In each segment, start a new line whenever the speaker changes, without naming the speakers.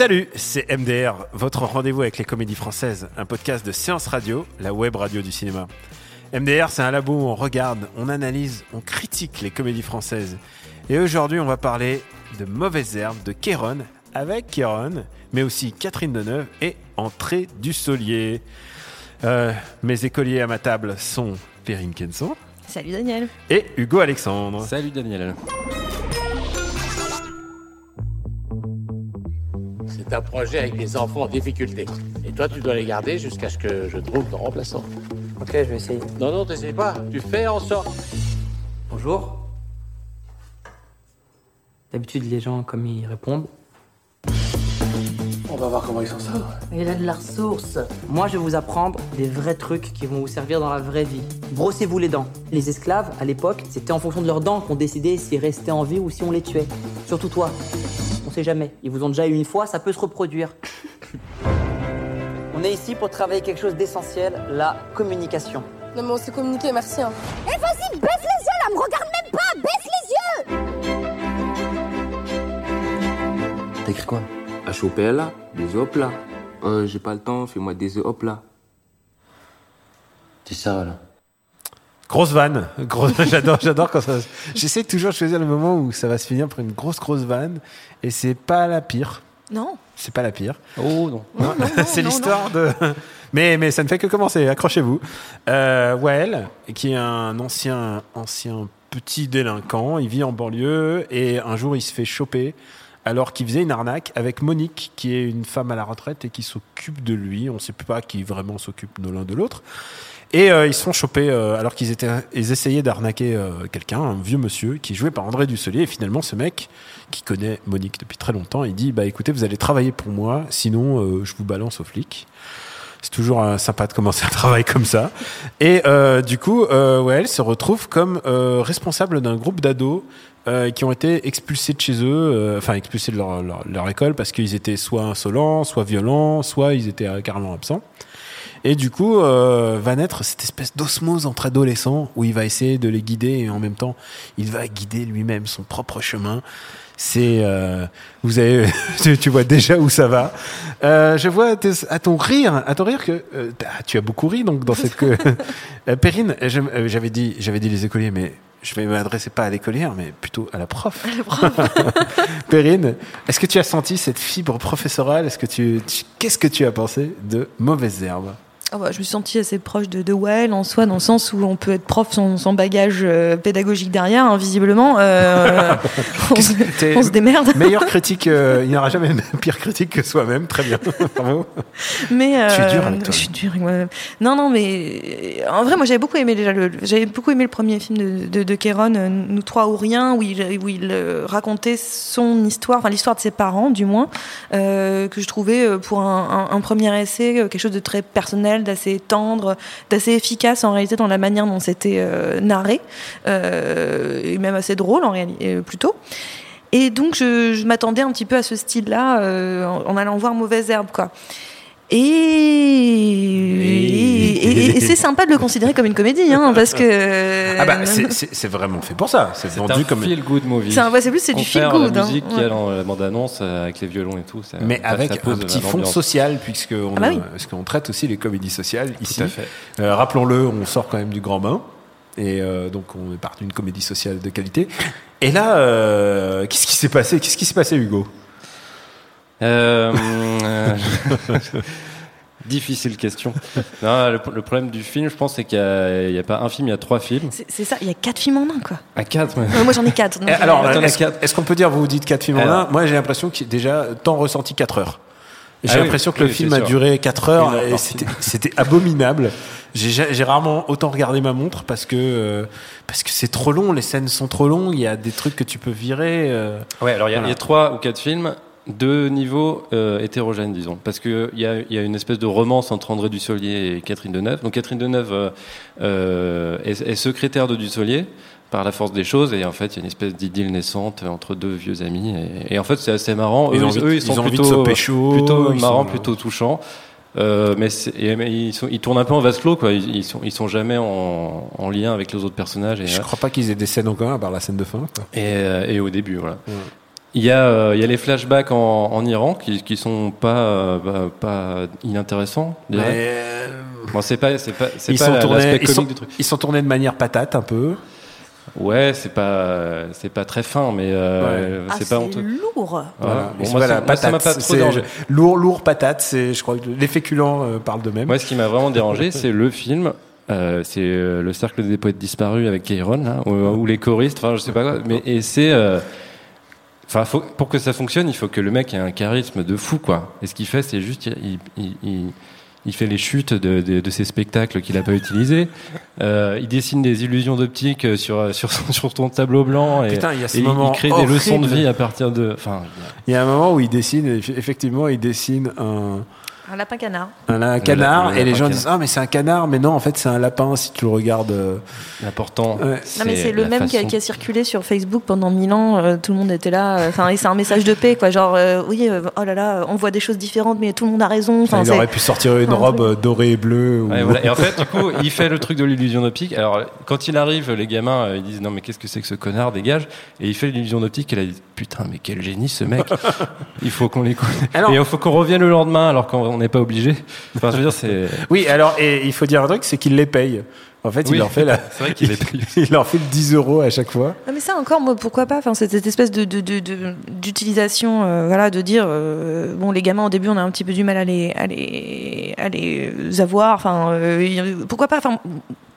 Salut, c'est MDR, votre rendez-vous avec les comédies françaises, un podcast de Séance Radio, la web radio du cinéma. MDR, c'est un labo où on regarde, on analyse, on critique les comédies françaises. Et aujourd'hui, on va parler de Mauvaises Herbes de Kéron, avec Kéron, mais aussi Catherine Deneuve et Entrée du Solier. Euh, mes écoliers à ma table sont Perrine Kenson
Salut Daniel.
et Hugo Alexandre.
Salut Daniel.
C'est un projet avec des enfants en difficulté. Et toi, tu dois les garder jusqu'à ce que je trouve ton remplaçant.
Ok, je vais essayer.
Non, non, t'essayes pas. Tu fais en sorte.
Bonjour. D'habitude, les gens, comme ils répondent.
On va voir comment ils s'en sortent.
Il a de la ressource. Moi, je vais vous apprendre des vrais trucs qui vont vous servir dans la vraie vie. Brossez-vous les dents. Les esclaves, à l'époque, c'était en fonction de leurs dents qu'on décidait s'ils restaient en vie ou si on les tuait. Surtout toi. On sait jamais. Ils vous ont déjà eu une fois, ça peut se reproduire. on est ici pour travailler quelque chose d'essentiel, la communication.
Non mais on s'est communiqué, merci. Hein.
Eh vas-y, baisse les yeux là, me regarde même pas, baisse les yeux
T'as écrit quoi? H-O-P-L-A, des hop là. Euh, j'ai pas le temps, fais-moi des hop là. C'est ça là?
Grosse vanne, grosse, j'adore, j'adore quand ça. J'essaie toujours de choisir le moment où ça va se finir par une grosse, grosse vanne, et c'est pas la pire.
Non.
C'est pas la pire.
Oh non.
Non, c'est l'histoire de. Mais, mais ça ne fait que commencer, accrochez-vous. Euh, Wael, qui est un ancien, ancien petit délinquant, il vit en banlieue et un jour il se fait choper alors qu'il faisait une arnaque avec Monique, qui est une femme à la retraite et qui s'occupe de lui. On ne sait pas qui vraiment s'occupe de l'un de l'autre. Et euh, ils se font choper euh, alors qu'ils étaient, ils essayaient d'arnaquer euh, quelqu'un, un vieux monsieur qui est joué par André Dusselier. Et finalement, ce mec qui connaît Monique depuis très longtemps, il dit bah écoutez, vous allez travailler pour moi, sinon euh, je vous balance aux flics. C'est toujours sympa de commencer un travail comme ça. Et euh, du coup, euh, ouais, elle se retrouve comme responsable d'un groupe d'ados qui ont été expulsés de chez eux, enfin expulsés de leur, leur, école parce qu'ils étaient soit insolents, soit violents, soit ils étaient carrément absents. Et du coup, euh, va naître cette espèce d'osmose entre adolescents où il va essayer de les guider et en même temps, il va guider lui-même son propre chemin. C'est, euh, vous avez, tu- vois déjà où ça va. Euh, je vois à à ton rire, à ton rire que euh, ah, tu as beaucoup ri donc dans cette que Perrine, j'avais dit, j'avais dit les écoliers, mais je vais m'adresser pas à l'écolière, mais plutôt à la prof. Perrine, est-ce que tu as senti cette fibre professorale? Est-ce que tu, tu- qu'est-ce que tu as pensé de mauvaises herbes?
Ah bah, je me suis sentie assez proche de, de Well en soi, dans le sens où on peut être prof sans, sans bagage euh, pédagogique derrière, hein, visiblement. Euh, on, se,
T'es-
on se démerde.
Meilleure critique, euh, il n'y aura jamais une pire critique que soi-même. Très bien, bravo.
Mais
dur avec toi.
Je suis dur avec moi-même. Non, non, mais en vrai, moi, j'avais beaucoup aimé déjà le, j'avais beaucoup aimé le premier film de, de, de Kéron, Nous trois ou rien, où il, où il racontait son histoire, enfin l'histoire de ses parents, du moins, que je trouvais pour un, un, un premier essai quelque chose de très personnel, d'assez tendre, d'assez efficace en réalité dans la manière dont c'était euh, narré, euh, et même assez drôle en réalité, euh, plutôt. Et donc, je, m'attendais un petit peu à ce style-là en, en allant voir Mauvaise Herbe, quoi. Et, et, et- et c'est sympa de le considérer comme une comédie, hein, parce que.
Ah bah, c'est- vraiment fait pour ça. C'est
C'est
vendu
un
comme.
feel good movie.
C'est un- ouais, c'est plus c'est du feel good.
la
hein.
musique qu'il y a dans la bande-annonce euh, avec les violons et tout. ça-
Mais
ça-
avec
ça
un petit fond social, puisqu'on
Ah bah oui.
parce qu'on traite aussi les comédies sociales ici.
Tout à fait.
Euh, Rappelons-le, on sort quand même du grand bain. Et euh, donc, on est parti d'une comédie sociale de qualité. Et là, euh, qu'est-ce qui s'est passé? Qu'est-ce qui s'est passé, Hugo?
Euh, euh, Difficile question. Non, le, le problème du film, je pense, c'est qu'il n'y a, pas un film, il y a trois films.
C'est ça, il y a quatre films en un, quoi.
À quatre, ouais.
Ouais, moi, j'en ai quatre. donc,
Eh, Alors,
euh,
est-ce
quatre.
qu'on peut dire, vous dites 4 films en un? Moi, j'ai l'impression qu'il y a déjà temps ressenti 4 heures. J'ai
Ah oui,
l'impression que le
oui,
film a
sûr.
duré 4
Une
heures
heure
et c'était abominable. J'ai ja- j'ai rarement autant regardé ma montre parce que euh, parce que c'est trop long, les scènes sont trop longues, il y a des trucs que tu peux virer. euh.
Ouais, alors
Voilà.
il y a trois ou quatre films de niveau euh, hétérogène, disons. Parce qu'il y a, il y a une espèce de romance entre André Dussolier et Catherine Deneuve. Donc Catherine Deneuve euh, euh, est, est secrétaire de Dussolier par la force des choses et en fait il y a une espèce d'idylle naissante entre deux vieux amis et, et en fait c'est assez marrant
Ils
eux,
ont envie-
eux, ils
ils
sont
ont envie de
plutôt
se pécho,
plutôt marrants
sont-
plutôt touchants euh, mais, et- mais ils, sont, ils tournent un peu en vase clos quoi ils, ils sont ils sont jamais en, en lien avec les autres personnages et,
Je crois pas qu'ils aient des scènes en commun à part la scène de fin. quoi.
et, euh, et au début, voilà.
Ouais.
Il y, a, euh, il y a les flashbacks en, en Iran qui, qui sont pas, euh, bah, pas inintéressants. je dirais.
Mais, euh,
Bon, c'est pas, c'est pas, c'est
ils
pas
sont
la-
tournés,
l'aspect
ils
comique
sont,
du truc.
ils sont tournés de manière patate un peu.
Ouais, c'est pas, c'est pas très fin, mais euh,
Ah,
c'est pas honteux.
lourd.
Voilà. Bon, moi,
voilà,
ça- moi, ça m'a
patate,
pas trop
c'est-
dérangé.
Lourd, lourd patate, c'est, je crois que les féculents euh, parlent d'eux-mêmes.
Moi, ce qui m'a vraiment dérangé, c'est le film. Euh, c'est euh, le cercle des poètes disparus avec Kairon, là, ou, ou les choristes, enfin, je sais pas quoi. Mais et c'est, euh, enfin, faut- pour que ça fonctionne, il faut que le mec ait un charisme de fou, quoi. Et ce qu'il fait, c'est juste, il, il, il, il fait les chutes de, de, de ses spectacles qu'il a pas utilisés. Euh, il dessine des illusions d'optique sur sur son, sur ton tableau blanc et,
Putain, il y a ce
et il-
moment
il crée des leçons de vie à partir de. Enfin,
Il y a un moment où il dessine, eff- effectivement, il dessine un,
Un lapin canard.
un, un canard, et les
lapin
gens
canard.
disent Ah, mais c'est un canard, mais non, en fait, c'est un lapin si tu le regardes. euh.
l'important.
Ouais.
Non mais c'est le même qui a,
façon-
qui a circulé sur Facebook pendant mille ans. euh, tout le monde était là. euh, Enfin, et c'est un message de paix, quoi. Genre, euh, oui, euh, oh là là, on voit des choses différentes, mais tout le monde a raison. Enfin,
il aurait pu sortir une
un
robe
truc.
dorée et bleue. ou-
Ouais, voilà. Et en fait, du coup, il fait le truc de l'illusion d'optique. Alors, quand il arrive, les gamins, ils disent non, mais qu'est-ce que c'est que ce connard, dégage. Et il fait l'illusion d'optique. Et là, il dit putain, mais quel génie ce mec. il faut qu'on l'écoute.
Alors-
Et il faut qu'on revienne le lendemain alors qu'on n'est pas obligé. Enfin, je veux dire, c'est.
Oui, alors, et il faut dire un truc, c'est qu'il les paye. En fait,
Oui.
il leur fait la.
C'est vrai qu'il les paye.
il leur fait 10 euros à chaque fois.
Ah, mais ça encore, moi, pourquoi pas? Enfin, cette, cette espèce de de- de- de- d'utilisation, euh, voilà, de dire euh, bon, les gamins au début, on a un petit peu du mal à les à les à les avoir. Enfin, euh, pourquoi pas? Enfin,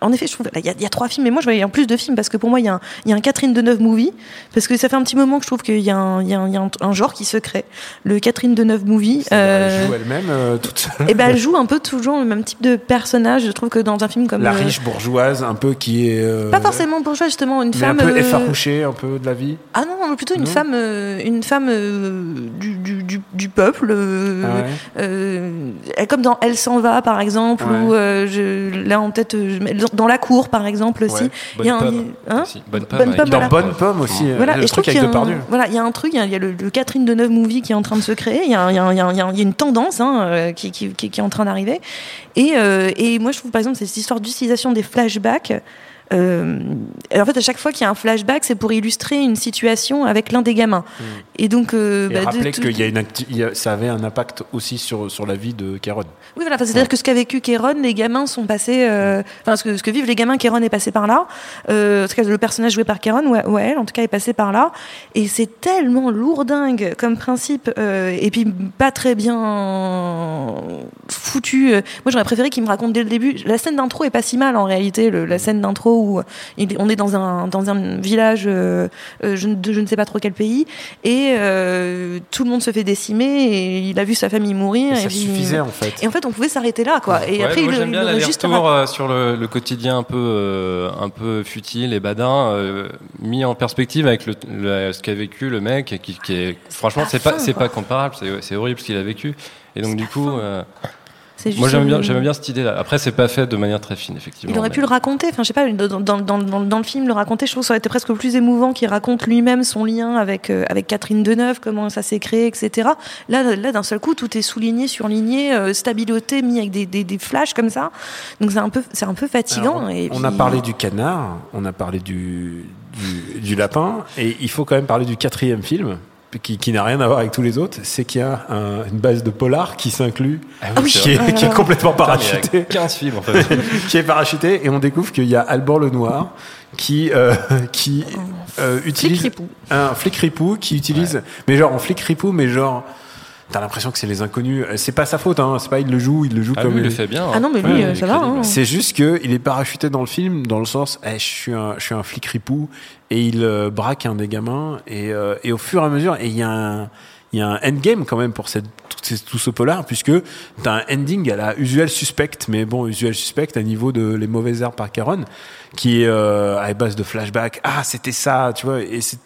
en effet, je trouve là, il y, a- il y a trois films, mais moi, je voyais en plus de films parce que pour moi, il y a un y a un Catherine Deneuve movie parce que ça fait un petit moment que je trouve qu'il y a un y a genre qui se crée, le Catherine Deneuve movie. euh,
Elle joue elle-même euh, toute seule.
et ben, elle joue un peu toujours le même type de personnage. Je trouve que dans un film comme
La
euh,
riche bourgeoise, un peu qui est. euh,
pas forcément bourgeois, justement, une
Mais
femme
un peu
euh,
effarouchée, un peu de la vie.
Ah non, non, plutôt une
Non
femme, euh, une femme euh, du, du, du, du peuple. euh,
Ah ouais.
euh, comme dans Elle s'en va, par exemple,
Ouais.
euh, je, là en tête, euh, je dans- La cour, par exemple aussi.
Ouais.
Il y a un-
pomme.
hein
aussi. Bonne pomme.
Bonne
avec-
pomme,
Dans
voilà.
Bonne Pomme aussi.
Voilà,
le
et je trouve
truc
qu'il y,
avec
a un-
Depardieu.
voilà, il y a un truc, il y a, il y a le, le Catherine Deneuve movie qui est en train de se créer, il y a, il y a- il y a- il y a- il y a une tendance hein, euh, qui, qui, qui- qui est en train d'arriver. Et, euh, et moi, je trouve par exemple cette histoire d'utilisation des flashbacks. Euh, en fait, à chaque fois qu'il y a un flashback, c'est pour illustrer une situation avec l'un des gamins. Et donc, euh,
Et
bah,
rappeler a- ça avait un impact aussi sur, sur la vie de Caron.
Oui, voilà. C'est-à-dire que ce qu'a vécu Kéron, les gamins sont passés. euh, Enfin, ce que, ce que vivent les gamins, Kéron est passé par là. Euh, en tout cas, le personnage joué par Kéron, ouais, ouais, elle, en tout cas, est passé par là. Et c'est tellement lourdingue comme principe, euh, et puis pas très bien foutu. Moi, j'aurais préféré qu'il me raconte dès le début. La scène d'intro est pas si mal en réalité. le- la scène d'intro où il- on est dans un dans un village, euh, euh, je, ne- de je ne sais pas trop quel pays, et euh, tout le monde se fait décimer. Et il a vu sa famille mourir.
Et ça
puis-
suffisait en fait.
et en fait, on pouvait s'arrêter là, quoi. Et
Ouais,
après,
moi
il,
bien
aurait juste
sur le, le quotidien un peu, euh, un peu futile et badin, euh, mis en perspective avec le, le- ce qu'a vécu le mec, qui, qui est franchement c'est pas c'est pas comparable, c'est horrible ce qu'il a vécu. Et donc du coup, euh, moi j'aime bien
une-
j'aime bien cette idée-là. Après c'est pas fait de manière très fine effectivement.
Il aurait
mais-
pu le raconter, enfin je sais pas, dans, dans, dans, dans, dans le film, le raconter, je trouve que ça aurait été presque plus émouvant qu'il raconte lui-même son lien avec, euh, avec Catherine Deneuve, comment ça s'est créé, etc. Là, là d'un seul coup, tout est souligné, surligné, euh, stabiloté, mis avec des, des, des flashs comme ça. Donc c'est un peu, c'est un peu fatigant.
Alors,
et
on
puis-
a parlé du canard, on a parlé du, du, du lapin, et il faut quand même parler du quatrième film. Qui, qui n'a rien à voir avec tous les autres, c'est qu'il y a un- une base de polar qui s'inclut,
Ah oui, c'est
qui, est, qui est complètement
Putain, mais il y a
parachuté.
15 films en fait.
qui est parachuté et on découvre qu'il y a Alban Lenoir qui euh, qui euh, utilise
Flic-ripou.
un flic ripou qui utilise mais genre en flic ripou mais genre t'as l'impression que c'est les inconnus Euh, c'est pas sa faute hein c'est pas il le joue il le joue
Ah
comme
oui, il le fait bien.
Ah non, mais lui,
Ouais,
euh, ça va, hein.
c'est juste que il est parachuté dans le film dans le sens eh, je suis un je suis un flic ripou et il euh, braque un des gamins et, euh, et au fur et à mesure et il y a un il y a un endgame quand même pour cette, tout, ce polar, puisque t'as un ending à la usual suspect, mais bon, usual suspect à niveau de Les Mauvaises Herbes par Caron, qui est euh, à base de flashback. Ah, c'était ça, tu vois, et c'est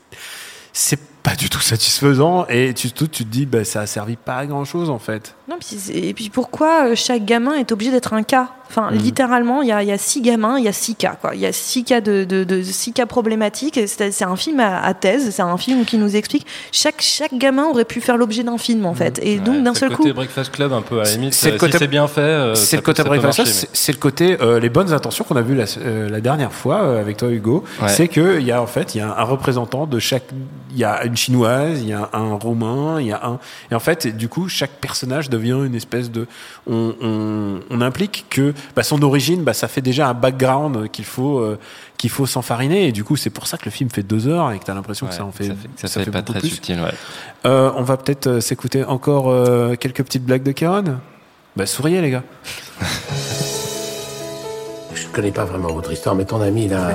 c'est pas du tout satisfaisant, et tu, tu te dis, bah, ça a servi pas à grand chose en fait.
Non, puis c'est- et puis pourquoi euh, chaque gamin est obligé d'être un cas Enfin,
Mhm.
littéralement, il y a, il y a six gamins, il y a six cas. Quoi. Il y a six cas de, de, de six cas problématiques. C'est c'est un film à, à thèse. C'est un film qui nous explique chaque chaque gamin aurait pu faire l'objet d'un film en fait. Et donc d'un
C'est
seul
le
coup,
côté Breakfast Club un peu à la limite.
C'est le
euh,
côté-
si c'est bien fait. euh,
c'est le côté Breakfast Club, c'est c'est le côté euh, les bonnes intentions qu'on a vu la, euh, la dernière fois euh, avec toi Hugo.
Ouais.
C'est que il y a en fait il y a un représentant de chaque, il y a une chinoise, il y a un roumain, il y a un et en fait du coup chaque personnage devient une espèce de, on, on, on implique que bah, son origine, bah, ça fait déjà un background qu'il faut euh, qu'il faut s'enfariner et du coup c'est pour ça que le film fait deux heures et que t'as l'impression que ça en fait
ça fait, ça fait pas très
plus.
subtil. Ouais.
Euh, on va peut-être euh, s'écouter encore euh, quelques petites blagues de Karen. Bah souriez les gars.
Je connais pas vraiment votre histoire, mais ton ami là,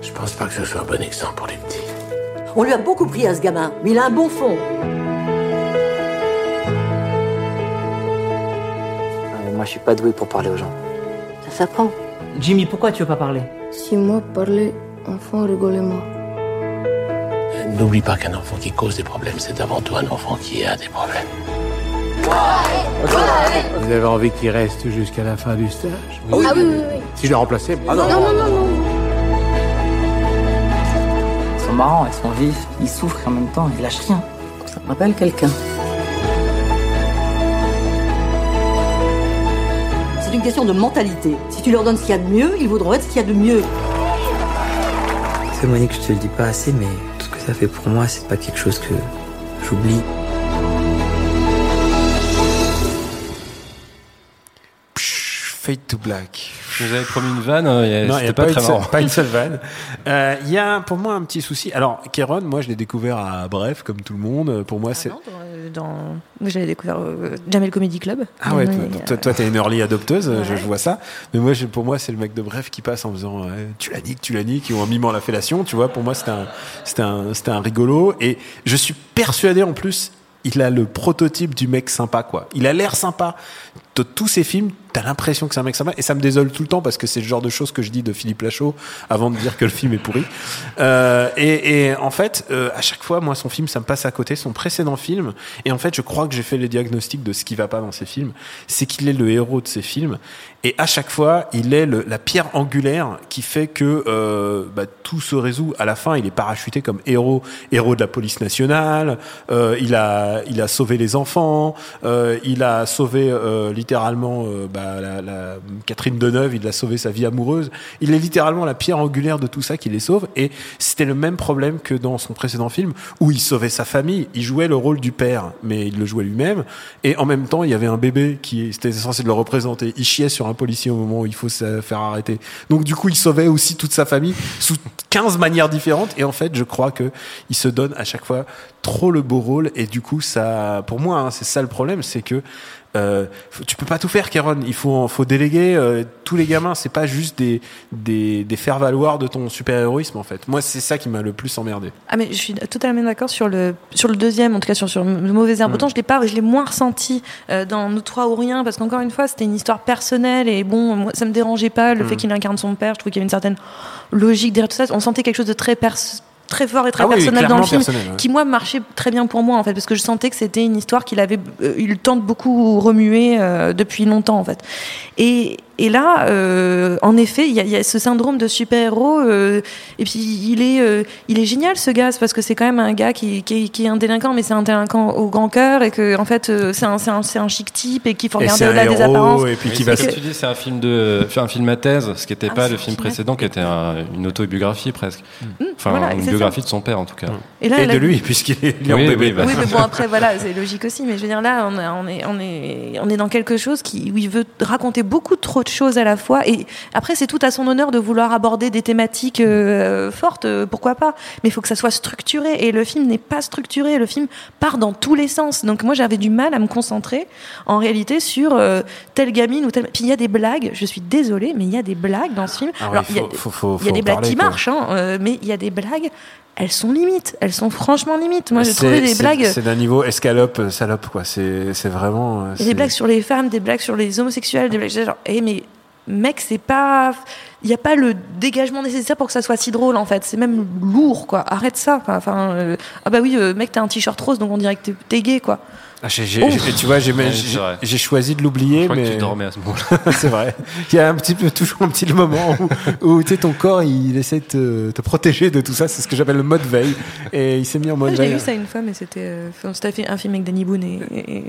je pense pas que ce soit un bon exemple pour les petits.
On lui a beaucoup pris à ce gamin, mais il a un bon fond.
Moi, je suis pas doué pour parler aux gens.
Ça s'apprend.
Jimmy, pourquoi tu veux pas parler?
Si moi parlais, enfant rigolait moi.
N'oublie pas qu'un enfant qui cause des problèmes, c'est avant tout un enfant qui a des problèmes. Vous avez envie qu'il reste jusqu'à la fin du stage?
Ah oui, oui, oui.
Si je le remplaçais
non, non, non, non.
Ils sont marrants, ils sont vifs, ils souffrent en même temps, ils lâchent rien. Ça me rappelle quelqu'un.
Une question de mentalité. Si tu leur donnes ce qu'il y a de mieux, ils voudront être ce qu'il y a de mieux.
C'est Monique, je te le dis pas assez, mais tout ce que ça fait pour moi, c'est pas quelque chose que j'oublie.
Fade to Black.
Vous avez promis une vanne, euh,
Non, il n'y
c'était
a
pas,
pas,
très
une seule, pas une seule vanne. Euh, Il y a pour moi un petit souci. Alors, Kéron, moi je l'ai découvert à Bref, comme tout le monde. Pour moi, c'est.
non, dans, dans- moi j'avais découvert euh, Jamel Comedy Club.
Ah ouais, toi,
euh,
toi, t'es une early adopteuse, je,
Ouais.
je vois ça. Mais moi, je- pour moi, c'est le mec de Bref qui passe en faisant euh, tu la niques, tu la niques, ou en mimant la fellation. Tu vois, pour moi, c'était un, c'était un, c'était un rigolo. Et je suis persuadé en plus, il a le prototype du mec sympa, quoi. Il a l'air sympa. De tous ses films, t'as l'impression que c'est un mec sympa. Et ça me désole tout le temps parce que c'est le genre de choses que je dis de Philippe Lachaud avant de dire que le film est pourri. Euh, et, et en fait, euh, à chaque fois, moi, son film, ça me passe à côté, son précédent film. Et en fait, je crois que j'ai fait le diagnostic de ce qui va pas dans ses films. C'est qu'il est le héros de ses films. Et à chaque fois, il est le- la pierre angulaire qui fait que euh, bah, tout se résout. À la fin, il est parachuté comme héros, héros de la police nationale. Euh, il a, il a sauvé les enfants. Euh, il a sauvé euh, littéralement bah, Catherine Deneuve. Il a sauvé sa vie amoureuse. Il est littéralement la pierre angulaire de tout ça qui les sauve. Et c'était le même problème que dans son précédent film où il sauvait sa famille. Il jouait le rôle du père, mais il le jouait lui-même. Et en même temps, il y avait un bébé qui était censé le représenter. Il chiait sur un policier au moment où il faut se faire arrêter. Donc du coup, il sauvait aussi toute sa famille 15 manières différentes. Et en fait, je crois que il se donne à chaque fois trop le beau rôle. Et du coup, ça, pour moi, hein, c'est ça le problème, c'est que euh, tu peux pas tout faire, Kéron. Il faut, faut déléguer. euh, tous les gamins, c'est pas juste des, des, des faire valoir de ton super héroïsme en fait. Moi, c'est ça qui m'a le plus emmerdé.
Ah mais je suis totalement d'accord sur le sur le deuxième en tout cas sur, sur le mauvais herbe.
Mm.
Autant je l'ai pas je l'ai moins ressenti euh, dans Nous trois ou rien parce qu'encore une fois c'était une histoire personnelle et bon moi ça me dérangeait pas le
Mm.
fait qu'il incarne son père. Je trouvais qu'il y avait une certaine logique derrière tout ça. On sentait quelque chose de très très fort et très
Ah oui,
personnel dans le film
personnel, ouais.
qui moi marchait très bien pour moi en fait parce que je sentais que c'était une histoire qu'il avait euh, eu le temps de beaucoup remuer euh, depuis longtemps en fait. Et et là, euh, en effet, il y, a- il y a ce syndrome de super-héros. euh, et puis, il est, euh, il est génial, ce gars, parce que c'est quand même un gars qui, qui, qui est un délinquant, mais c'est un délinquant au grand cœur, et que, en fait, euh, c'est un, c'est un, c'est un chic type, et qu'il faut
Et
regarder
c'est un
au-delà des
héros,
apparences.
et puis qui va
tu dis, c'est un film de, un film à thèse, ce qui n'était
Ah,
pas le film précédent, qui était un- une autobiographie presque. Enfin,
voilà,
une biographie de son père en tout cas.
Et là,
Et
là-
de lui, puisqu'il est
Oui,
bébé.
oui, bah.
Oui, mais bon, après, voilà, c'est logique aussi. Mais je veux dire, là, on, est- on, est, on, est, on est dans quelque chose qui, où il veut raconter beaucoup trop de choses à la fois. Et après, c'est tout à son honneur de vouloir aborder des thématiques euh, fortes, euh, pourquoi pas. Mais il faut que ça soit structuré. Et le film n'est pas structuré. Le film part dans tous les sens. Donc, moi, j'avais du mal à me concentrer, en réalité, sur euh, telle gamine ou telle. Puis, il y a des blagues, je suis désolée, mais il y a des blagues dans ce film.
Ah
Alors,
il
y a,
faut- faut- faut-
il y a
faut
des blagues qui
quoi.
marchent, hein, mais il y a des blagues elles sont limites. Elles sont franchement limites. Moi, j'ai trouvé des blagues.
C'est d'un niveau escalope, salope, quoi. C'est vraiment. euh,
des blagues sur les femmes, des blagues sur les homosexuels, des blagues genre, eh, mais mec, c'est pas, il n'y a pas le dégagement nécessaire pour que ça soit si drôle en fait. C'est même lourd quoi. Arrête ça. quoi. Enfin, euh, ah bah oui, euh, mec, t'as un t-shirt rose, donc on dirait que t'es- gay quoi.
Ah, j'ai- j'ai- j'ai- tu vois, j'ai
Ouais,
j'ai- j'ai choisi de l'oublier,
Je crois
mais
que tu dormais à ce moment-là.
c'est vrai. Il y a un petit peu, toujours un petit moment où, où tu sais, ton corps, il essaie de te, te protéger de tout ça. C'est ce que j'appelle le mode veille. Et il s'est mis en mode
j'ai
veille.
vu ça une fois, mais c'était, euh, fait un film avec Danny Boone et, et.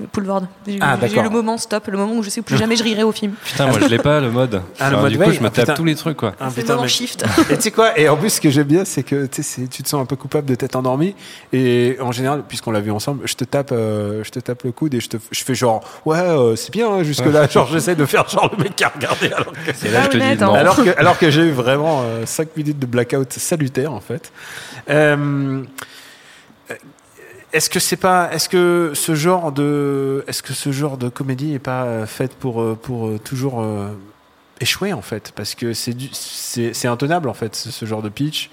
J'ai
Ah,
j'ai eu
d'accord.
le moment stop, le moment où je sais que plus jamais je rirai au film.
Putain, moi je l'ai pas le mode.
Ah, le mode
du coup,
veille
je me
Ah,
tape tous les trucs quoi.
Ah, putain, mec.
shift.
Et tu sais quoi Et en plus, ce que j'aime bien, c'est que tu sais, c'est- tu te sens un peu coupable de t'être endormi. Et en général, puisqu'on l'a vu ensemble, je te tape, euh, je te tape le coude et je te, je fais genre, ouais, euh, c'est bien hein, jusque là. genre, j'essaie de faire genre le mec qui a regardé. Alors que,
Et là, je te dis
honnête,
non.
alors que, alors que j'ai eu vraiment 5 minutes de blackout salutaire en fait. Euh, est-ce que c'est pas, est-ce que ce genre de, est-ce que ce genre de comédie est pas euh, faite pour euh, pour euh, toujours euh, échouer en fait parce que c'est du- c'est c'est intenable en fait ce, ce genre de pitch.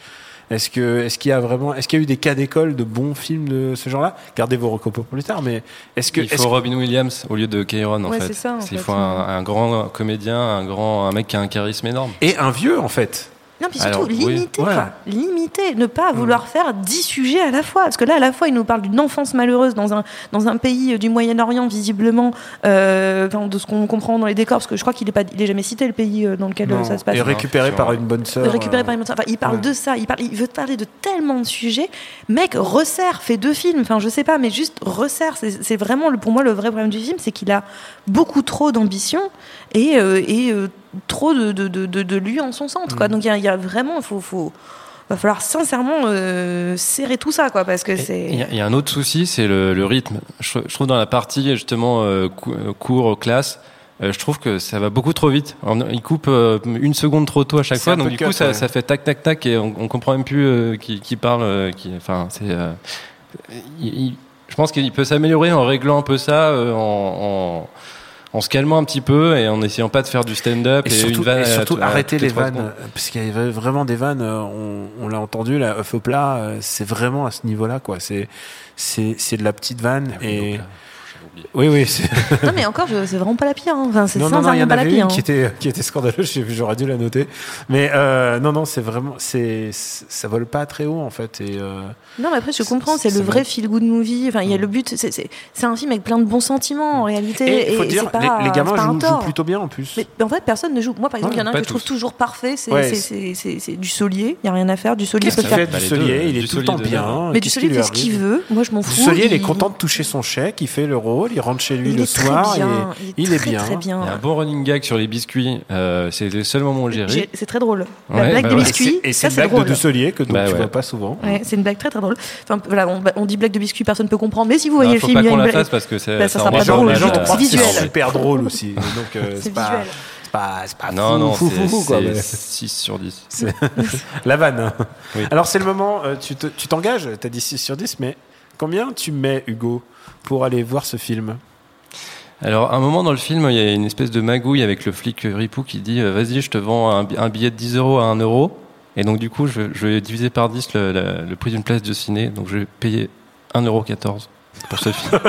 Est-ce que est-ce qu'il y a vraiment est-ce qu'il y a eu des cas d'école de bons films de ce genre-là? Gardez vos recos pour plus tard, mais est-ce que
il faut
que-
Robin Williams au lieu de Kairon en
Ouais,
fait.
c'est ça, en
il
fait.
faut un, un grand comédien, un grand un mec qui a un charisme énorme.
et un vieux en fait
Non, puis surtout,
Alors, oui.
limiter. Limiter, ne pas vouloir faire dix sujets à la fois. Parce que là, à la fois, il nous parle d'une enfance malheureuse dans un, dans un pays euh, du Moyen-Orient, visiblement, euh, de ce qu'on comprend dans les décors, parce que je crois qu'il n'est pas, il est jamais cité le pays euh, dans lequel
Non.
ça se passe.
et récupéré par une bonne sœur.
récupéré
euh,
par une enfin, il parle
ouais.
de ça, il, parle, il veut parler de tellement de sujets. Mec, resserre, fait deux films, enfin je sais pas, mais juste resserre. C'est c'est vraiment le, pour moi le vrai problème du film, c'est qu'il a beaucoup trop d'ambition et, euh, et euh, trop de, de, de, de- lui en son centre.
Mm.
Quoi. Donc il y a, il y a vraiment, il faut, faut, va falloir sincèrement euh, serrer tout ça, quoi, parce que
Il y,
c'est.
a- il y a un autre souci, c'est le, le rythme. Je, je trouve dans la partie justement euh, euh, cours, classe, euh, je trouve que ça va beaucoup trop vite. On- il coupe euh, une seconde trop tôt à chaque fois, donc du
cut,
coup ça,
ouais.
ça fait tac tac tac et on, on comprend même plus euh, qui, qui parle. euh, qui, enfin, c'est. euh, il- il- je pense qu'il peut s'améliorer en réglant un peu ça, euh, en, en, en se calmant un petit peu et en essayant pas de faire du stand-up
Et
et,
surtout,
une vanne.
et surtout
à-
arrêter
les
vannes, euh, parce qu'il y avait vraiment des vannes, euh, on, on l'a entendu, la œuf au plat, euh, c'est vraiment à ce niveau-là, quoi. C'est, c'est, c'est de la petite vanne et. Oui, oui.
Non, mais encore, c'est vraiment pas la pire. hein. Enfin, c'est
Non, non, non, il y en
pas la
avait
pire.
une qui
hein.
était, qui était scandaleuse, j'aurais dû la noter. Mais euh, non, non, c'est vraiment, c'est, ça vole pas très haut, en fait. Et, euh,
Non, mais après, je comprends, c'est
c'est
le vrai
bon.
feel good movie. Enfin, il y a le but, c'est- c'est c'est un film avec plein de bons sentiments en réalité.
et il faut
et
dire,
c'est pas-
les, les gamins
c'est pas un
jouent, jouent plutôt bien, en plus.
Mais, mais en fait, personne ne joue. Moi, par exemple, il y en a un que je trouve toujours parfait, c'est du Solier. Il n'y a rien à faire. Du Solier peut faire.
fait du Solier? Il est
du
tout le temps bien.
Mais du Solier
qui
fait ce qu'il veut. Moi, je m'en
Du
fous.
Solier, il est content de toucher son chèque, il fait le il rentre chez lui
Il
le
est très
soir,
bien.
et
Il est,
il est
très,
bien.
très bien.
Il y a un bon running gag sur les biscuits. euh, c'est le seul moment où j'ai ri.
C'est très drôle. La
Ouais,
blague
bah
des
ouais.
biscuits,
Et
ça
c'est une blague
drôle.
de Dusselier que donc
Bah
tu
ouais.
vois pas souvent.
Ouais, c'est une blague très très drôle. Enfin, voilà, on, on dit blague de biscuits, personne ne peut comprendre. Mais si vous voyez
Non,
le
faut
film,
pas
il y a une
la
blague.
parce que c'est-
Bah,
ça
sera pas drôle,
les gens
c'est visuel.
super drôle aussi. Donc euh,
C'est
pas,
visuel.
c'est pas, pas
Non,
fou,
non,
fou,
c'est
fou, fou, quoi,
c'est
mais
6 sur 10.
c'est- la vanne. hein.
Oui.
Alors c'est le moment, euh, tu te- tu t'engages, tu as dit 6 sur 10, mais combien tu mets, Hugo, pour aller voir ce film
Alors, à un moment dans le film, il y a une espèce de magouille avec le flic Ripou qui dit euh, Vas-y, je te vends un, bi- un billet de 10 euros à 1 euro. Et donc, du coup, je, vais diviser par 10 le, la- le prix d'une place de ciné. Donc, je vais payer 1,14 euro pour ce film.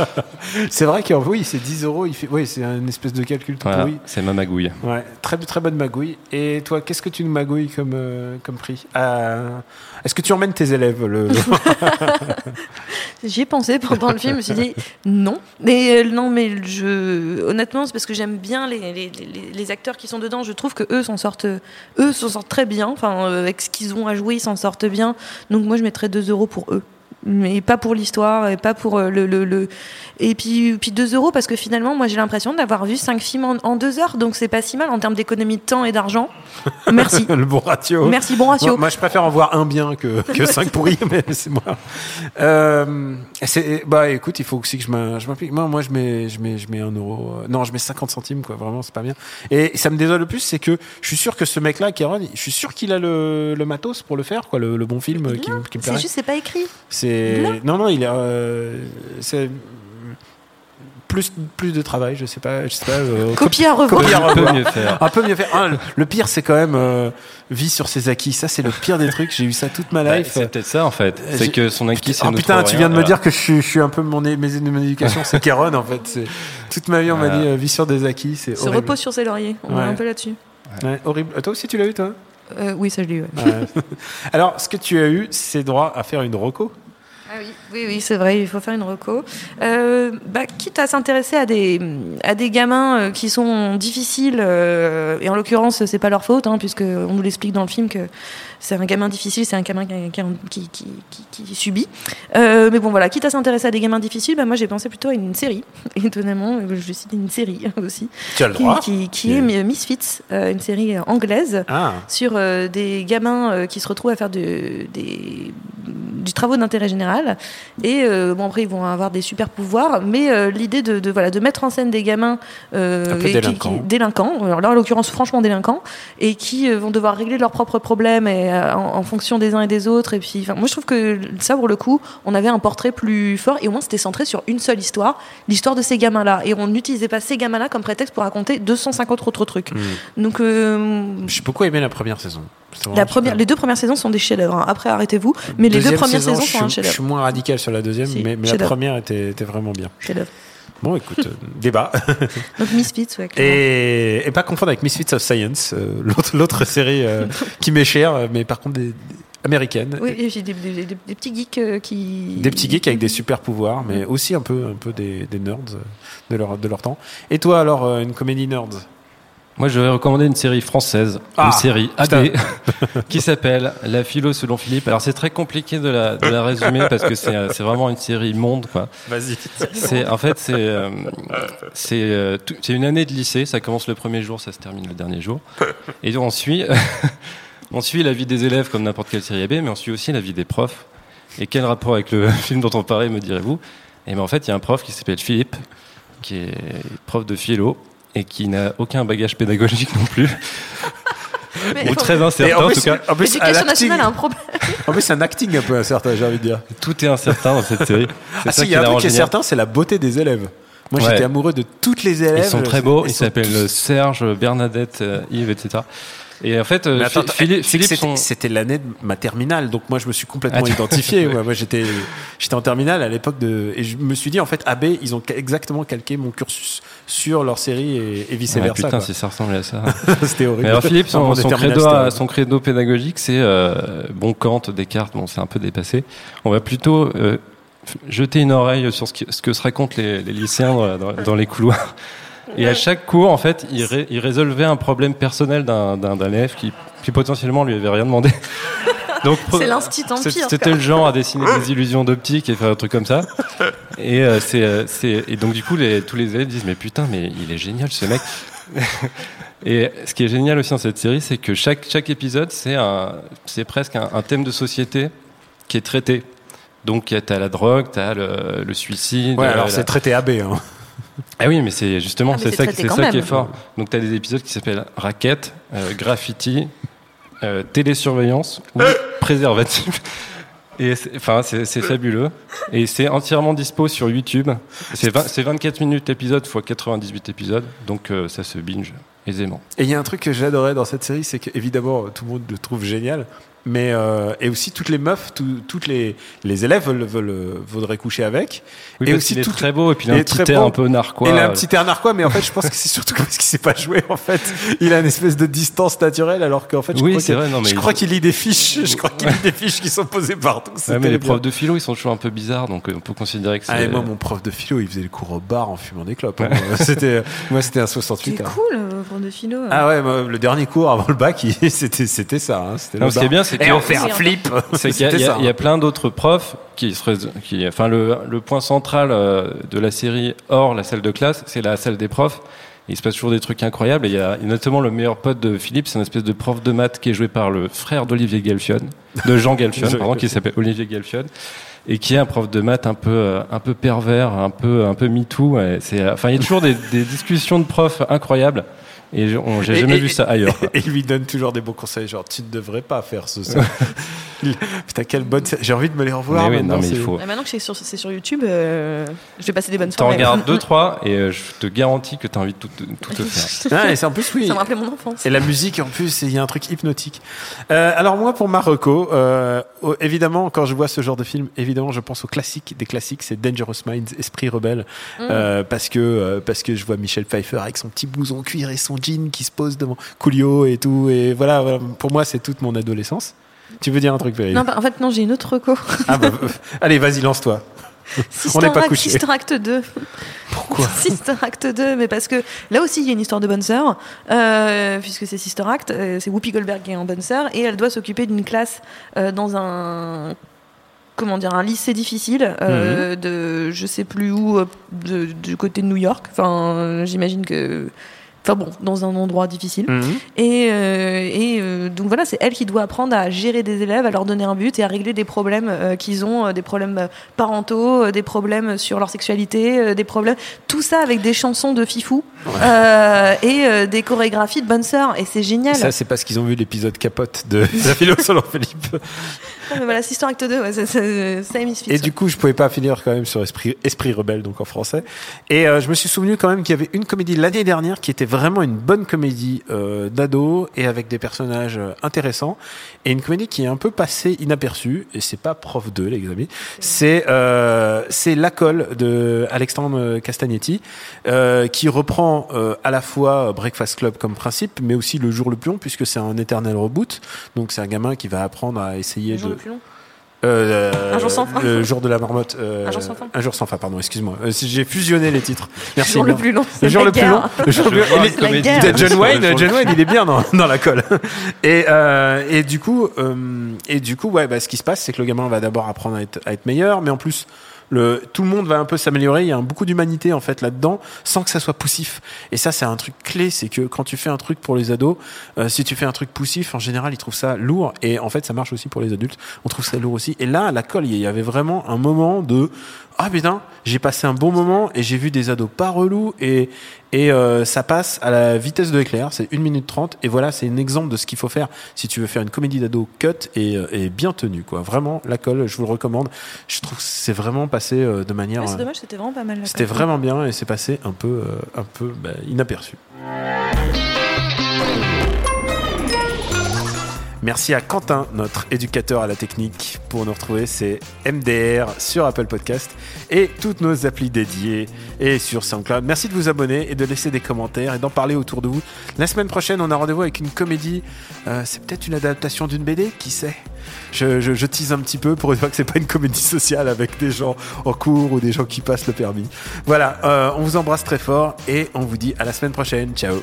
C'est vrai que oui, c'est 10 euros, il fait, oui, c'est une espèce de calcul tout
Voilà,
pourri.
c'est ma magouille.
Ouais, très, très bonne magouille. Et toi, qu'est-ce que tu nous magouilles comme, euh, comme prix? Euh, Est-ce que tu emmènes tes élèves le,
J'y ai pensé pendant le film, je me suis dit non. Mais euh, non, mais je, honnêtement, c'est parce que j'aime bien les, les, les- les acteurs qui sont dedans. Je trouve que eux s'en sortent, eux s'en sortent très bien. Enfin, euh, avec ce qu'ils ont à jouer, ils s'en sortent bien. Donc moi, je mettrais 2 euros pour eux. Mais pas pour l'histoire et pas pour euh, le, le, le- Et puis, puis 2 euros parce que finalement, moi j'ai l'impression d'avoir vu 5 films en, en 2 heures, donc c'est pas si mal en termes d'économie de temps et d'argent. Merci.
le bon ratio
Merci, bon ratio.
Moi, moi, je préfère en voir un bien que, que cinq pourris, mais c'est moi. Euh, bah, écoute, il faut aussi que je m'im- je m'implique. Moi, moi, je mets, je mets, je mets un euro. Non, je mets 50 centimes, quoi. Vraiment, c'est pas bien. Et ça me désole le plus, c'est que je suis sûr que ce mec-là, Kéron, je suis sûr qu'il a le, le matos pour le faire, quoi, le, le bon film
Il
qui, qui me
C'est juste, c'est pas écrit.
C'est Non, non, il a. euh, c'est plus, plus de travail, je sais pas. Je sais pas euh,
Copier à revoir.
copier à
Un peu mieux faire.
Un peu mieux faire. Ah, le- le pire, c'est quand même euh, vie sur ses acquis. Ça, c'est le pire des trucs. J'ai eu ça toute ma
Bah,
life.
c'est peut-être ça en fait. C'est
j'ai-
que son acquis, c'est
Oh putain, tu
rien.
viens de me dire que je suis, je suis un peu mon, é- mes, mon éducation, c'est Kéron en fait. C'est- Toute ma vie, on m'a dit euh, vie sur des acquis, c'est
Se repose sur ses lauriers. On
Ouais.
est un peu là-dessus.
Ouais, horrible. Toi aussi, tu l'as eu, toi?
Euh, oui, ça je l'ai eu. ouais.
Ouais. Alors, ce que tu as eu, c'est droit à faire une reco.
Ah oui, oui, oui, c'est vrai, il faut faire une reco. Euh, bah, quitte à s'intéresser à des, à des gamins euh, qui sont difficiles, euh, et en l'occurrence, c'est pas leur faute, hein, puisque on nous l'explique dans le film que c'est un gamin difficile, c'est un gamin qui, qui, qui, qui- qui subit. Euh, mais bon, voilà, quitte à s'intéresser à des gamins difficiles, bah, moi j'ai pensé plutôt à une série, étonnamment, je citer une série aussi,
Tu as le
qui,
droit.
qui, qui est Misfits, euh, une série anglaise
Ah,
sur des gamins qui se retrouvent à faire de, des, du travaux d'intérêt général. Et euh, bon, après, ils vont avoir des super pouvoirs, mais euh, l'idée de, de, voilà, de mettre en scène des gamins euh, qui-
délinquants.
qui- délinquants, alors là, en l'occurrence, franchement délinquants, et qui vont devoir régler leurs propres problèmes et, en, en fonction des uns et des autres. Et puis, moi, je trouve que ça, pour le coup, on avait un portrait plus fort, et au moins, c'était centré sur une seule histoire, l'histoire de ces gamins-là. Et on n'utilisait pas ces gamins-là comme prétexte pour raconter 250 autres trucs.
hmm.
Donc, euh,
j'ai beaucoup aimé la première saison.
La première, les deux premières saisons sont des chefs-d'œuvre. hein. Après, arrêtez-vous. Mais les deux premières
saison,
saisons
je
sont un
suis- Je
chef-d'œuvre.
suis moins radical sur la deuxième,
Si,
mais, mais la
chef-d'œuvre.
première était, était vraiment bien.
Chef-d'œuvre.
Bon, écoute, euh, débat.
Donc Misfits, ouais.
Et, et pas confondre avec Misfits of Science, euh, l'autre, série euh, qui m'est chère, mais par contre des, des- américaine.
Oui, et puis des, petits geeks qui.
Des petits geeks avec des super pouvoirs, mais aussi un peu, un peu des, nerds de leur, de leur temps. Et toi, alors, une comédie nerd?
Moi, je vais recommander une série française,
Ah,
une série
putain.
AD, qui s'appelle La philo selon Philippe. Alors, c'est très compliqué de la, de la résumer parce que c'est vraiment une série monde, quoi.
Vas-y.
C'est en fait c'est euh, c'est euh, c'est une année de lycée. Ça commence le premier jour, ça se termine le dernier jour. Et on suit on suit la vie des élèves comme n'importe quelle série AB, mais on suit aussi la vie des profs. Et quel rapport avec le film dont on parlait, me direz-vous? Et ben en fait, il y a un prof qui s'appelle Philippe, qui est prof de philo et qui n'a aucun bagage pédagogique non plus.
Mais-
Ou très incertain
en
en
plus-
tout cas.
en plus,
L'éducation nationale a un problème.
En plus, c'est un acting un peu incertain, j'ai envie de dire.
Tout est incertain dans cette série.
Ah
ça
si, il
qui
y a un truc qui est certain, c'est la beauté des élèves. Moi,
Ouais.
j'étais amoureux de toutes les élèves.
Ils sont très beaux, ils s'appellent
tous-
Serge, Bernadette, euh, Yves, etc. Et en fait, euh,
Mais attends,
Phi- Philippe,
c'était- l'année de ma terminale, donc moi je me suis complètement
Ah,
identifié. Ouais, moi j'étais j'étais en terminale à l'époque de et je me suis dit en fait AB ils ont exactement calqué mon cursus sur leur série et, et vice
Ouais,
versa.
putain,
quoi.
si ça ressemblait à ça.
C'était horrible.
Mais alors Philippe, son, credo, à- son credo pédagogique, c'est euh, bon Kant, Descartes, bon c'est un peu dépassé. On va plutôt euh, jeter une oreille sur ce, qui- ce que se racontent les, les lycéens dans, dans- dans les couloirs. Et à chaque cours, en fait, il, ré- il résolvait un problème personnel d'un élève qui, qui potentiellement lui avait rien demandé. Donc,
C'est l'instit empire.
C'était le genre à dessiner des illusions d'optique et faire un truc comme ça. Et, euh, c'est, euh, et donc, du coup, les, tous les élèves disent Mais putain, mais il est génial ce mec. Et ce qui est génial aussi dans cette série, c'est que chaque, chaque épisode, c'est, un, c'est presque un, un thème de société qui est traité. Donc, tu as la drogue, tu as le, le suicide.
Ouais,
euh,
alors
la-
c'est traité AB. Hein.
Ah oui, mais c'est justement
Ah,
c'est ça, c'est ça qui est fort. Donc tu as des épisodes qui s'appellent raquette, euh, graffiti, euh, télésurveillance ou préservatif. Et c'est- enfin c'est fabuleux et c'est entièrement dispo sur YouTube. C'est 20 c'est 24 minutes l'épisode fois 98 épisodes, donc euh, ça se binge aisément.
Et il y a un truc que j'adorais dans cette série, c'est que évidemment tout le monde le trouve génial, mais euh, et aussi toutes les meufs, tout- toutes les, les élèves veulent, veulent- voudraient coucher avec.
Oui,
et
parce
aussi
qu'il est
toutes-
très beau et puis il a
il
un
est
petit
très
air un peu narquois.
Il a un petit air narquois, mais en fait, je pense que c'est surtout parce qu'il sait pas jouer. En fait, il a une espèce de distance naturelle, alors qu'en fait, je
Oui,
crois
c'est
que-
vrai, non, mais
je
il-
crois qu'il lit des fiches. Je crois qu'il lit des fiches qui sont posées partout.
Ouais, mais les profs de philo ils sont toujours un peu bizarres, donc euh, on peut considérer que c'est.
Ah, et moi, mon prof de philo, il faisait le cours au bar en fumant des clopes. hein. c'était, moi, c'était un 68.
C'est
hein.
cool, euh, pour de philo. euh.
Ah ouais, moi, le dernier cours avant le bac, il- c'était, c'était ça. hein. C'était Et on fait un flip.
C'est qu'il y, a- y
hein.
plein d'autres profs qui se, rés- qui, enfin le, le point central euh, de la série hors la salle de classe, c'est la salle des profs. Il se passe toujours des trucs incroyables. Et il y a, notamment le meilleur pote de Philippe, c'est une espèce de prof de maths qui est joué par le frère d'Olivier Galfion, de Jean Galfion, pardon, qui s'appelle Olivier Galfion, et qui est un prof de maths un peu, euh, un peu pervers, un peu, un peu MeToo. C'est, enfin, il y a toujours des, des discussions de profs incroyables. Et j'ai jamais
et-
vu ça ailleurs. quoi.
Et il lui donne toujours des bons conseils, genre tu ne devrais pas faire ce. ça. Putain, quelle bonne. J'ai envie de me les revoir.
Mais oui,
maintenant,
non, mais il faut.
Et maintenant que c'est sur, YouTube, euh, je vais passer des bonnes
T'en
soirées.
regardes deux, trois, et euh, je te garantis que t'as envie de tout, tout te faire.
Ah, et c'est en plus oui.
Ça me rappelait mon enfance.
Et la musique, en plus, il y a un truc hypnotique. Euh, alors moi, pour Marocco, évidemment, quand je vois ce genre de film, évidemment, je pense au classique des classiques, c'est Dangerous Minds, Esprit rebelle,
Mm.
euh, parce que euh, parce que je vois Michel Pfeiffer avec son petit blouson en cuir et son jean qui se pose devant Coolio et tout, et voilà, voilà. pour moi, c'est toute mon adolescence. Tu veux dire un truc, Valérie
Non, bah, en fait, non, j'ai une autre reco.
Ah bah, euh, allez, vas-y, lance-toi. On
Sister
n'est pas
Act-
couché.
Sister Act 2.
Pourquoi
Sister Act 2, mais parce que là aussi il y a une histoire de bonne sœur, euh, puisque c'est Sister Act, euh, c'est Whoopi Goldberg qui est en bonne sœur, et elle doit s'occuper d'une classe euh, dans un comment dire un lycée difficile
Mhm.
de je sais plus où de- du côté de New York. Enfin, j'imagine que Enfin bon, dans un endroit difficile.
Mhm.
Et, euh, et euh, donc voilà, c'est elle qui doit apprendre à gérer des élèves, à leur donner un but et à régler des problèmes euh, qu'ils ont, euh, des problèmes euh, parentaux, des problèmes sur leur sexualité, des problèmes. Tout ça avec des chansons de fifou euh, et des chorégraphies de bonne sœur. Et c'est génial.
Ça, c'est parce qu'ils ont vu l'épisode capote de la philo Philippe.
Non, mais voilà, Sister Act 2, ouais, c'est c'est Misfits.
Et du coup, je pouvais pas finir quand même sur Esprit, Esprit Rebelle, donc en français. Et euh, je me suis souvenu quand même qu'il y avait une comédie l'année dernière qui était vraiment une bonne comédie euh, d'ado et avec des personnages euh, intéressants. Et une comédie qui est un peu passée inaperçue. Et c'est pas Prof 2, les amis. C'est euh, c'est La Colle de Alexandre Castagnetti euh, qui reprend euh, à la fois Breakfast Club comme principe, mais aussi Le Jour le Pion puisque c'est un éternel reboot. Donc c'est un gamin qui va apprendre à essayer de
le plus long.
euh,
Un jour sans fin.
Le jour de la marmotte. euh,
Un jour sans fin.
Un jour sans fin, pardon, excuse-moi. Euh, si J'ai fusionné les titres. Merci.
jour le plus long,
Le jour le plus long. Le jour le plus long. de John
le
Wayne, John
le
Wayne, il est bien dans, dans la colle. Et, euh, et du coup, euh, et du coup, ouais, bah, ce qui se passe, c'est que le gamin va d'abord apprendre à être, à être meilleur, mais en plus, tout le monde va un peu s'améliorer. Il y a beaucoup d'humanité en fait là-dedans, sans que ça soit poussif. Et ça, c'est un truc clé, c'est que quand tu fais un truc pour les ados, euh, si tu fais un truc poussif, en général, ils trouvent ça lourd. Et en fait, ça marche aussi pour les adultes. On trouve ça lourd aussi. Et là, la colle, il y avait vraiment un moment de ah putain, j'ai passé un bon moment et j'ai vu des ados pas relous et et euh, ça passe à la vitesse de l'éclair, c'est 1 minute 30 et voilà, c'est un exemple de ce qu'il faut faire si tu veux faire une comédie d'ado cut et, euh, et bien tenue quoi. Vraiment, la colle, je vous le recommande. Je trouve que c'est vraiment passé euh, de manière
Ouais, c'est dommage, c'était vraiment pas mal.
c'était vraiment bien et c'est passé un peu un peu bah, inaperçu. Merci à Quentin, notre éducateur à la technique, pour nous retrouver. C'est MDR sur Apple Podcast et toutes nos applis dédiées et sur SoundCloud. Merci de vous abonner et de laisser des commentaires et d'en parler autour de vous. La semaine prochaine, on a rendez-vous avec une comédie. Euh, c'est peut-être une adaptation d'une BD, qui sait? Je, tease un petit peu pour une fois que c'est pas une comédie sociale avec des gens en cours ou des gens qui passent le permis. Voilà, euh, on vous embrasse très fort et on vous dit à la semaine prochaine. Ciao.